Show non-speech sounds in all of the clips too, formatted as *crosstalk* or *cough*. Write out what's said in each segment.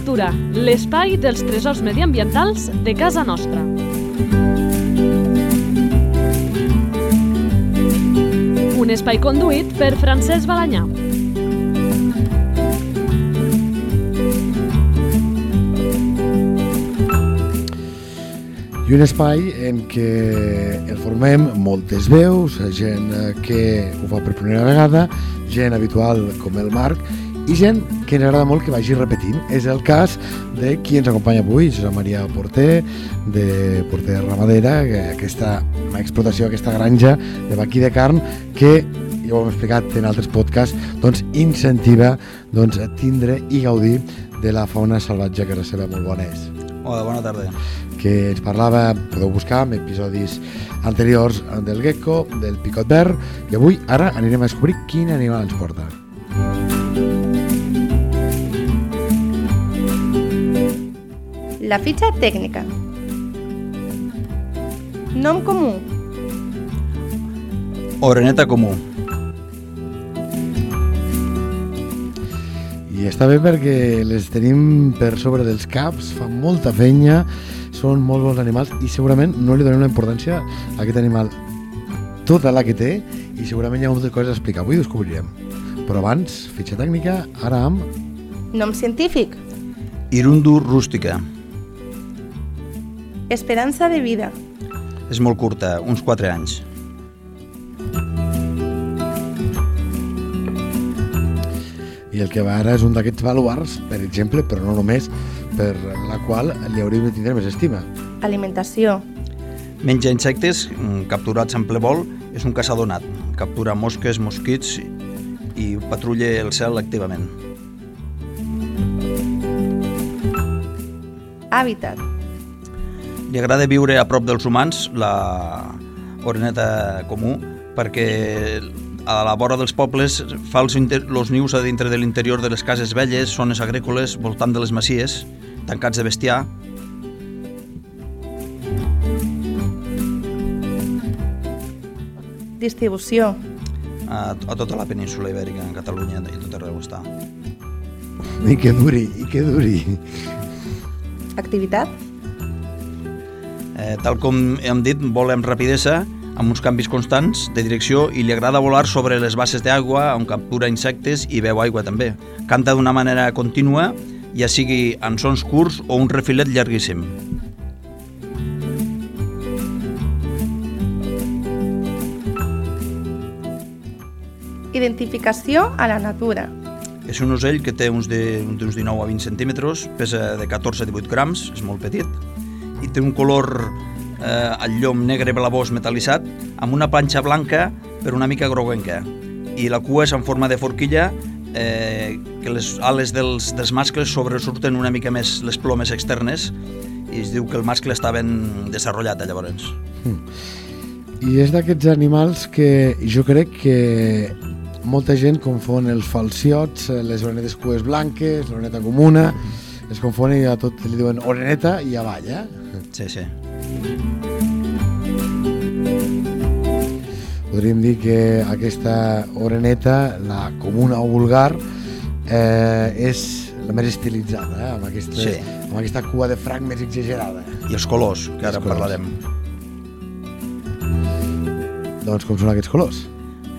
Natura, l'espai dels tresors mediambientals de casa nostra. Un espai conduït per Francesc Balanyà. I un espai en què el formem moltes veus, gent que ho fa per primera vegada, gent habitual com el Marc, i gent que ens agrada molt que vagi repetint. És el cas de qui ens acompanya avui, Josep Maria Porter, de Porter Ramadera, que aquesta explotació, aquesta granja de vaquí de carn, que ja ho hem explicat en altres podcasts, doncs incentiva doncs, a tindre i gaudir de la fauna salvatge que la seva molt bona és. Hola, bona tarda que ens parlava, podeu buscar en episodis anteriors del gecko, del picot verd, i avui, ara, anirem a descobrir quin animal ens porta. La fitxa tècnica. Nom comú. Oreneta comú. I està bé perquè les tenim per sobre dels caps, fan molta fenya, són molt bons animals i segurament no li donem una importància a aquest animal tota la que té i segurament hi ha moltes coses a explicar. Avui ho descobrirem. Però abans, fitxa tècnica, ara amb... Nom científic. Irundu rústica. Esperança de vida. És molt curta, uns 4 anys. I el que va ara és un d'aquests baluars, per exemple, però no només, per la qual li hauríem de tindre més estima. Alimentació. Menja insectes mm, capturats en ple vol, és un caçador nat. Captura mosques, mosquits i patrulla el cel activament. Hàbitat. Li agrada viure a prop dels humans, la oreneta comú, perquè a la vora dels pobles fa els, els nius a dintre de l'interior de les cases velles, zones agrícoles, voltant de les masies, tancats de bestiar. Distribució. A, a tota la península ibèrica, en Catalunya i tot arreu està. I que duri, i que duri. Activitat. Eh, tal com hem dit, vol amb rapidesa, amb uns canvis constants de direcció i li agrada volar sobre les bases d'aigua on captura insectes i veu aigua també. Canta d'una manera contínua, ja sigui en sons curts o un refilet llarguíssim. Identificació a la natura. És un ocell que té uns, de, uns 19 a 20 centímetres, pesa de 14 a 18 grams, és molt petit, i té un color eh, al llom negre blavós metal·litzat amb una planxa blanca per una mica groguenca i la cua és en forma de forquilla eh, que les ales dels, dels mascles sobresurten una mica més les plomes externes i es diu que el mascle està ben desenvolupat llavors. Hmm. I és d'aquests animals que jo crec que molta gent confon els falciots, les orenetes cues blanques, l'oreneta comuna, es confon i a tot li diuen oreneta i avall, eh? Sí, sí. Podríem dir que aquesta oreneta, la comuna o vulgar, eh, és la més estilitzada, eh? amb, aquesta, Sí. amb aquesta cua de franc més exagerada. I els colors, que ara Els en parlarem. Doncs com són aquests colors?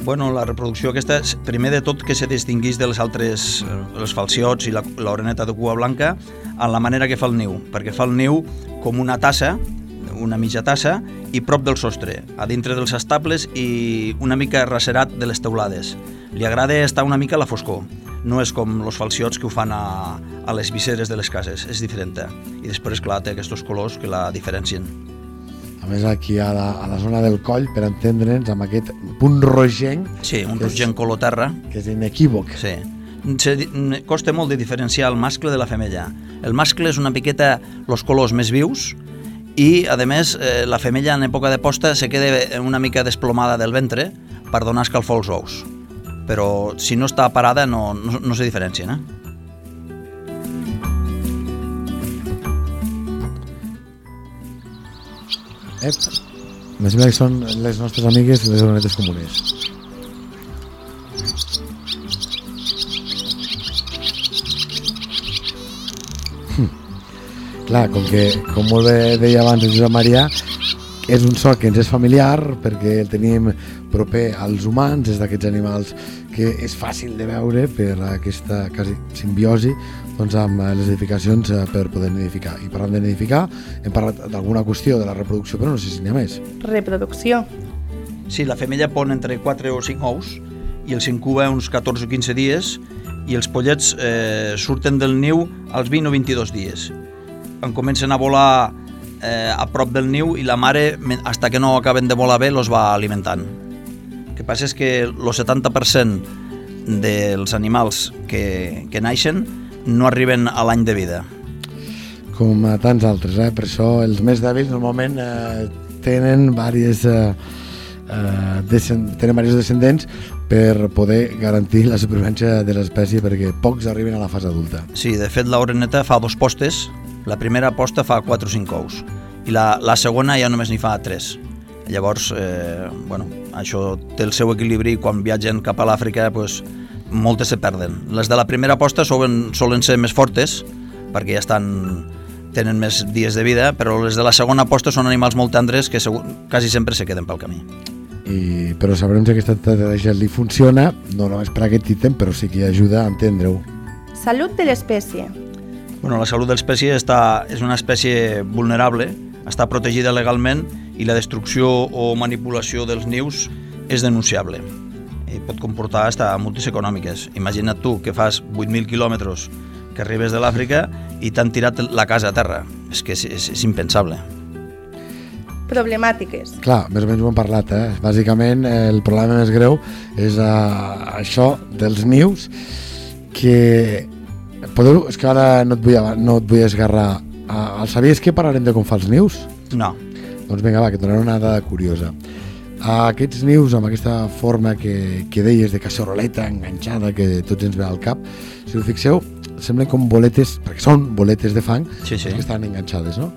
Bueno, la reproducció aquesta, primer de tot, que se distingueix de les altres, eh, els falciots i l'oreneta de cua blanca, en la manera que fa el niu, perquè fa el niu com una tassa, una mitja tassa, i prop del sostre, a dintre dels estables i una mica racerat de les teulades. Li agrada estar una mica a la foscor. No és com els falciots que ho fan a, a les visseres de les cases, és diferent. I després, clar, té aquests colors que la diferencien. A més, aquí a la, a la zona del coll, per entendre'ns, amb aquest punt rogenc, Sí, un rogenc color terra, que és inequívoc. Sí. Se, costa molt de diferenciar el mascle de la femella. El mascle és una miqueta els colors més vius i, a més, eh, la femella en època de posta se queda una mica desplomada del ventre per donar escalfor als ous. Però si no està parada no, no, no se diferencien, eh? Ep. Me sembla que són les nostres amigues les orenetes comunes. clar, com que, com molt bé deia abans el Josep Maria, és un so que ens és familiar perquè el tenim proper als humans, és d'aquests animals que és fàcil de veure per aquesta quasi simbiosi doncs, amb les edificacions eh, per poder nidificar. I parlant de nidificar, hem parlat d'alguna qüestió de la reproducció, però no sé si n'hi ha més. Reproducció. Sí, la femella pon entre 4 o 5 ous i els incuba uns 14 o 15 dies i els pollets eh, surten del niu als 20 o 22 dies. Quan comencen a volar eh, a prop del niu i la mare, hasta que no acaben de volar bé, los va alimentant. El que passa és que el 70% dels animals que, que naixen no arriben a l'any de vida. Com a tants altres, eh? per això els més dèbils normalment eh, tenen diverses eh, eh, descend tenen diversos descendents per poder garantir la supervivència de l'espècie perquè pocs arriben a la fase adulta. Sí, de fet l'oreneta fa dos postes, la primera posta fa 4 o 5 ous i la, la segona ja només n'hi fa 3. Llavors, eh, bueno, això té el seu equilibri i quan viatgen cap a l'Àfrica pues, moltes se perden. Les de la primera posta solen, solen ser més fortes perquè ja estan tenen més dies de vida, però les de la segona posta són animals molt tendres que segur, quasi sempre se queden pel camí i, però sabrem que aquesta estratègia li funciona, no només per aquest ítem, però sí que ajuda a entendre-ho. Salut de l'espècie. Bueno, la salut de l'espècie està, és una espècie vulnerable, està protegida legalment i la destrucció o manipulació dels nius és denunciable i pot comportar hasta multes econòmiques. Imagina't tu que fas 8.000 quilòmetres que arribes de l'Àfrica i t'han tirat la casa a terra. És que és, és, és impensable problemàtiques. Clar, més o menys ho hem parlat, eh? Bàsicament, el problema més greu és uh, això dels nius, que podeu, és que ara no et vull, no et vull esgarrar. Uh, el sabies que parlarem de com fa els nius? No. Doncs vinga, va, que et donaré una dada curiosa. Aquests nius amb aquesta forma que, que deies de casseroleta enganxada que tots ens ve al cap, si us fixeu, semblen com boletes, perquè són boletes de fang, sí, sí. que estan enganxades, no?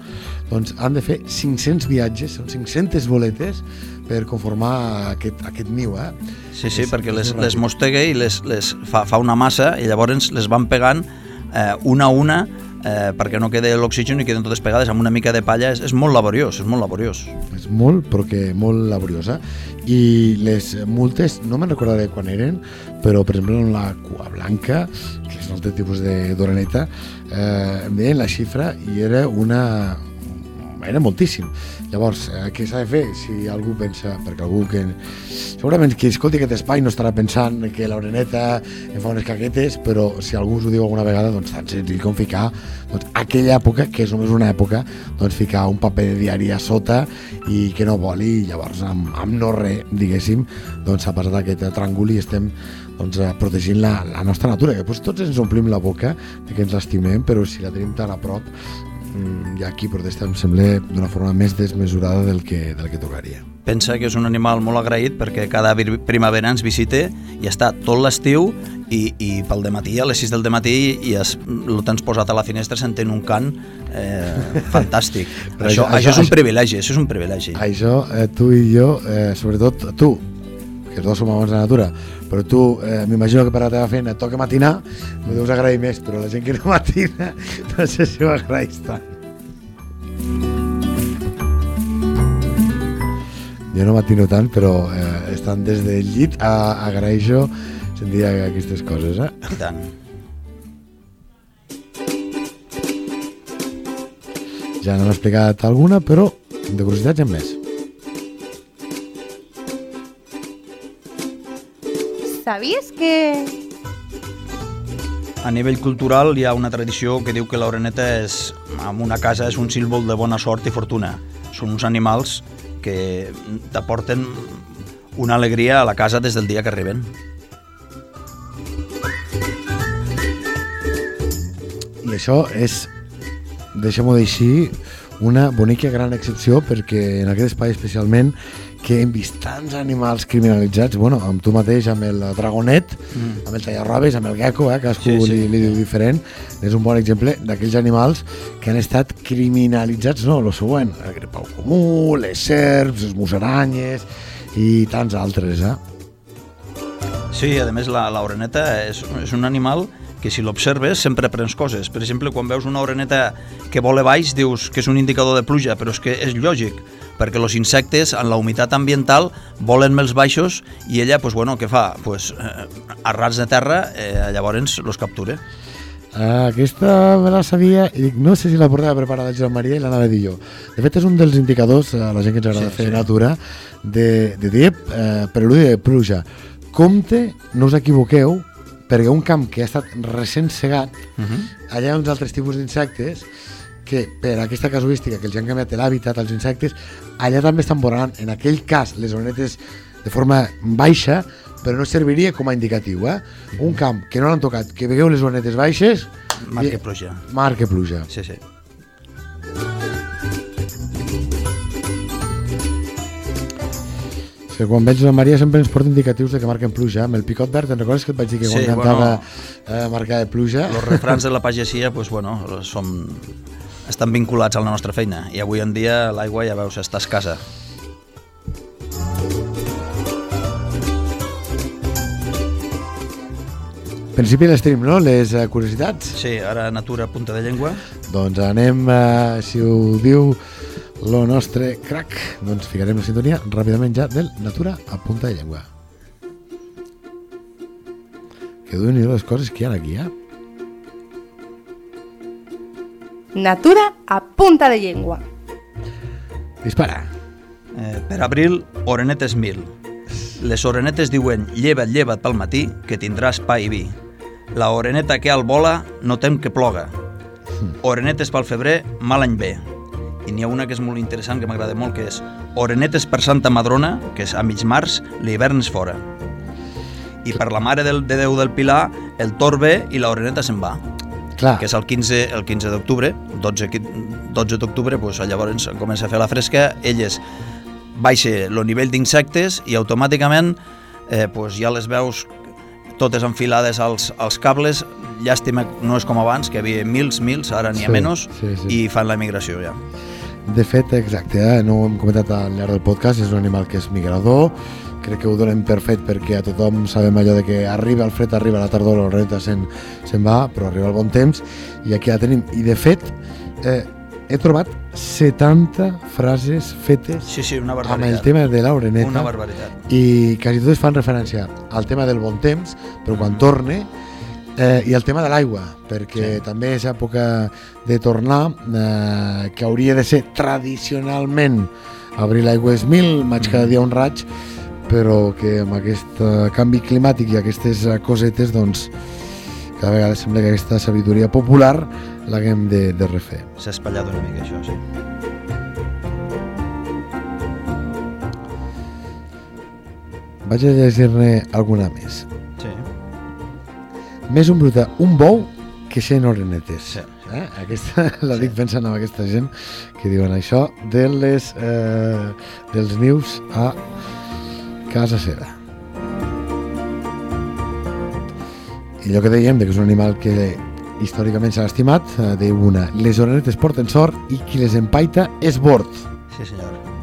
doncs han de fer 500 viatges, són 500 boletes per conformar aquest, aquest niu. Eh? Sí, sí, és, perquè les, les mostega i les, les fa, fa una massa i llavors les van pegant eh, una a una eh, perquè no quede l'oxigen i queden totes pegades amb una mica de palla, és, és molt laboriós, és molt laboriós. És molt, però que molt laboriosa. I les multes, no me'n recordaré quan eren, però per exemple en la cua blanca, que és un altre tipus d'oreneta, eh, em deien la xifra i era una, era moltíssim. Llavors, eh, què s'ha de fer? Si algú pensa, perquè algú que... Segurament qui escolti aquest espai no estarà pensant que l'oreneta em fa unes caquetes, però si algú us ho diu alguna vegada, doncs tan senzill com ficar doncs, aquella època, que és només una època, doncs ficar un paper de diari a sota i que no voli, i llavors amb, amb no res, diguéssim, doncs s'ha passat aquest tràngol i estem doncs, eh, protegint la, la nostra natura, que doncs, tots ens omplim la boca de que ens l'estimem, però si la tenim tan a prop, i aquí protesta em sembla d'una forma més desmesurada del que, del que tocaria. Pensa que és un animal molt agraït perquè cada primavera ens visita i està tot l'estiu i, i pel matí a les 6 del matí i es, el tens posat a la finestra sentint un cant eh, *laughs* fantàstic. això, això, això, és un privilegi, això és un privilegi. Això, eh, tu i jo, eh, sobretot tu, que els dos som amants de la natura, però tu, eh, m'imagino que per la teva feina et toca matinar, ho deus agrair més, però la gent que no *laughs* matina, no sé si ho agraeix tant. Jo no matino tant, però eh, estan des del llit a, agraeixo sentir aquestes coses, eh? I tant. Ja n'hem explicat alguna, però de curiositats en més. Sabies que... A nivell cultural hi ha una tradició que diu que l'oreneta és, en una casa és un símbol de bona sort i fortuna. Són uns animals que t'aporten una alegria a la casa des del dia que arriben. I això és, deixem-ho dir així, una bonica gran excepció perquè en aquest espai especialment que hem vist tants animals criminalitzats, bueno, amb tu mateix, amb el dragonet, mm. amb el tallarrobes, amb el gecko, eh, cadascú sí, sí, li, li diu diferent, és un bon exemple d'aquells animals que han estat criminalitzats, no, el següent, el gripau comú, les serps, les musaranyes i tants altres, eh? Sí, a més la, la oreneta és, és un animal que si l'observes sempre aprens coses. Per exemple, quan veus una oreneta que vola baix, dius que és un indicador de pluja, però és que és lògic, perquè els insectes, en la humitat ambiental, volen més baixos i ella, pues, bueno, què fa? Pues, eh, a rats de terra, eh, llavors los captura. Uh, aquesta me la sabia i dic, no sé si la portava preparada Joan Maria i l'anava a dir jo. De fet, és un dels indicadors, a la gent que ens agrada sí, fer sí. natura, de, de dir eh, preludi de pluja. Compte, no us equivoqueu, perquè un camp que ha estat recent segat, Uh -huh. allà hi ha uns altres tipus d'insectes que per aquesta casuística que els han canviat l'hàbitat als insectes, allà també estan borrant, en aquell cas, les orenetes de forma baixa, però no serviria com a indicatiu. Eh? Un camp que no l'han tocat, que veieu les orenetes baixes, Marca i- pluja. marca pluja. Sí, sí. Sí, quan veig la Maria sempre ens porta indicatius de que marquen pluja. Amb el picot verd, te'n recordes que et vaig dir que quan Sí, cantava bueno. eh, marcava pluja? Els refrans de la pagesia, pues, bueno, som, estan vinculats a la nostra feina i avui en dia l'aigua, ja veus, està escassa. Principi les tenim, no?, les eh, curiositats. Sí, ara natura punta de llengua. Doncs anem, eh, si ho diu lo nostre crack, doncs ficarem la sintonia ràpidament ja del Natura a punta de llengua. Que duen les coses que hi ha aquí, eh? Natura a punta de llengua. Dispara. Eh, per abril, orenetes mil. Les orenetes diuen lleva't, lleva't pel matí, que tindràs pa i vi. La oreneta que al vola no tem que ploga. Orenetes pel febrer, mal any ve. I n'hi ha una que és molt interessant, que m'agrada molt, que és Orenetes per Santa Madrona, que és a mig març, l'hivern és fora. I per la Mare del, de Déu del Pilar, el tor ve i la oreneta se'n va Clar, que és el 15, el 15 d'octubre, 12, qui- 12 d'octubre, pues, llavors comença a fer la fresca, elles baixa el nivell d'insectes i automàticament eh, pues, ja les veus totes enfilades als, als cables, llàstima no és com abans, que hi havia mils, mils, ara n'hi ha Sí, menys, sí, sí. i fan la migració ja. De fet, exacte, eh? no ho hem comentat al llarg del podcast, és un animal que és migrador, crec que ho donem per fet perquè a tothom sabem allò de que arriba el fred, arriba la tardor, l'oreta se'n se va, però arriba el bon temps, i aquí la tenim. I de fet, eh, he trobat 70 frases fetes Sí, sí, una amb el barbaritat. tema de l'oreneta Una barbaritat. i quasi totes fan referència al tema del bon temps, però quan torne, eh, i el tema de l'aigua, perquè Sí. també és època de tornar, eh, que hauria de ser tradicionalment abril l'aigua és mil, maig cada dia un raig, però que amb aquest eh, canvi climàtic i aquestes eh, cosetes, doncs, cada vegada sembla que aquesta sabidoria popular l'haguem de, de refer. S'ha espatllat una mica això, sí. Vaig a llegir-ne alguna més. Sí, Més un bruta, un bou que 100 orenetes. sí. Eh? Aquesta, *laughs* la dic pensant en aquesta gent que diuen això de les, eh, dels nius a casa seva. I allò que dèiem, que és un animal que històricament s'ha estimat, eh, diu una, les orenetes porten sort i qui les empaita és bord. Sí, senyor.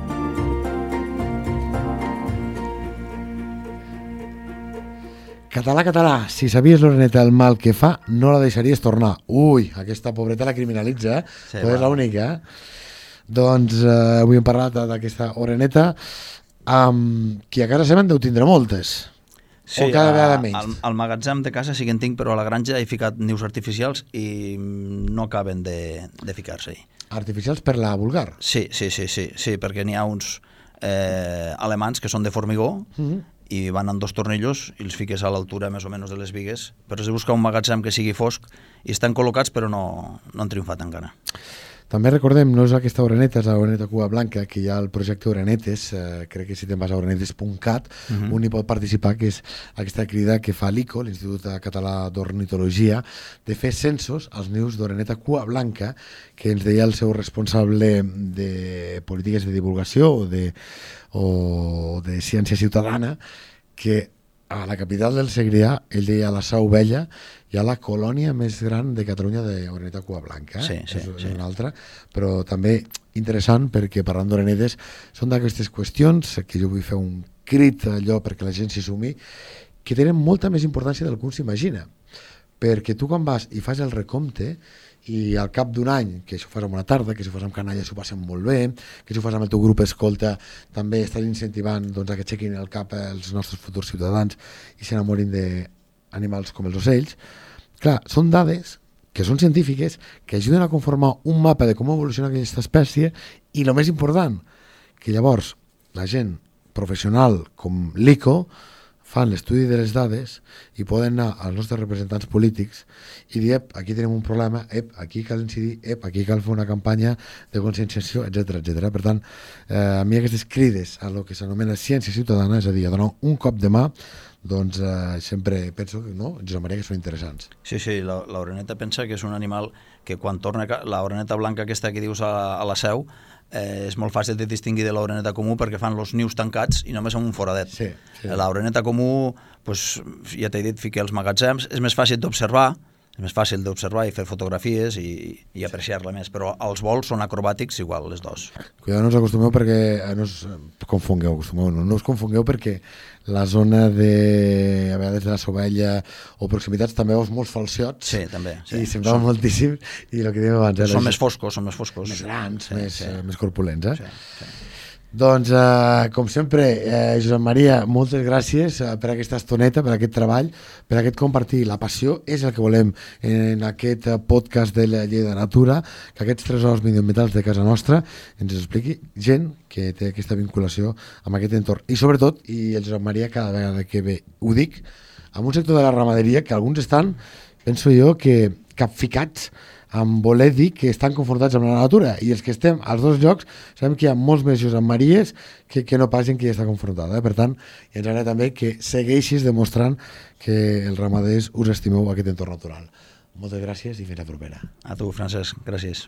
Català, català, si sabies l'oreneta el mal que fa, no la deixaries tornar. Ui, aquesta pobreta la criminalitza, eh? Sí, Sí, és l'única. Eh? Doncs eh, avui hem parlat d'aquesta oreneta, amb qui a casa seva en deu tindre moltes. O cada vegada menys. Al, al magatzem de casa sí que en tinc, però a la granja he ficat nius artificials i no acaben de, de ficar-se-hi. Artificials per la vulgar. Sí, sí, sí, sí, sí, perquè n'hi ha uns eh, alemans que són de formigó Mm -hmm. I van amb dos tornillos i els fiques a l'altura més o menys de les vigues, però has de buscar un magatzem que sigui fosc i estan col·locats però no, no han triomfat encara. També recordem, no és aquesta oreneta, és la oreneta Cuba Blanca, que hi ha el projecte Orenetes, eh, crec que si te'n vas a orenetes.cat, uh Mhm. -huh. un hi pot participar, que és aquesta crida que fa l'ICO, l'Institut Català d'Ornitologia, de fer censos als nius d'oreneta Cua Blanca, que ens deia el seu responsable de polítiques de divulgació o de, o de ciència ciutadana, que a la capital del Segrià, ell deia a la Sau Vella, hi ha la colònia més gran de Catalunya d'oreneta Cua Blanca. eh? Sí, sí, és, és una altra, però també interessant perquè parlant d'orenetes són d'aquestes qüestions que jo vull fer un crit allò perquè la gent s'hi sumi que tenen molta més importància del que un s'imagina perquè tu quan vas i fas el recompte i al cap d'un any, que això ho fas en una tarda, que si ho fas amb canalla s'ho passen molt bé, que si ho fas amb el teu grup escolta també estàs incentivant doncs, a que aixequin el cap els nostres futurs ciutadans i s'enamorin d'animals com els ocells, clar, són dades que són científiques, que ajuden a conformar un mapa de com evoluciona aquesta espècie i el més important, que llavors la gent professional com l'ICO fan l'estudi de les dades i poden anar als nostres representants polítics i dir, ep, aquí tenim un problema, ep, aquí cal incidir, ep, aquí cal fer una campanya de conscienciació, etc etc. Per tant, eh, a mi aquestes crides a lo que s'anomena ciència ciutadana, és a dir, a donar un cop de mà, doncs eh, sempre penso que no, Josep Maria, que són interessants. Sí, sí, la, l'oreneta pensa que és un animal que quan torna, l'oreneta blanca aquesta que dius a, a la seu, eh, és molt fàcil de distingir de l'oreneta comú perquè fan els nius tancats i només amb un foradet. Sí, sí. L'oreneta comú, pues, ja t'he dit, fica els magatzems, és més fàcil d'observar, és més fàcil d'observar i fer fotografies i, i apreciar-la més, però els vols són acrobàtics igual, les dos. Cuidado, no us acostumeu perquè eh, no us confongueu, acostumeu, no, no us confongueu perquè la zona de, a vegades de la Sovella o proximitats també veus molts falciots Sí, també. Sí. i semblava Són- moltíssim i el que dèiem abans, eh, Són més foscos, són més foscos. més grans, Sí, més, sí. eh, més corpulents, eh? Sí, sí. Doncs, eh, com sempre, eh, Josep Maria, moltes gràcies eh, per aquesta estoneta, per aquest treball, per aquest compartir. La passió és el que volem en aquest eh, podcast de la llei de natura, que aquests tresors mediambientals de casa nostra ens expliqui gent que té aquesta vinculació amb aquest entorn. I sobretot, i el Josep Maria cada vegada que ve ho dic, amb un sector de la ramaderia que alguns estan, penso jo, que capficats amb voler dir que estan confrontats amb la natura i els que estem als dos llocs sabem que hi ha molts més Josep Maries que, que no pas gent que hi està confrontada eh? per tant, i ens agrada també que segueixis demostrant que els ramaders us estimeu aquest entorn natural moltes gràcies i fins la propera A tu, Francesc, gràcies.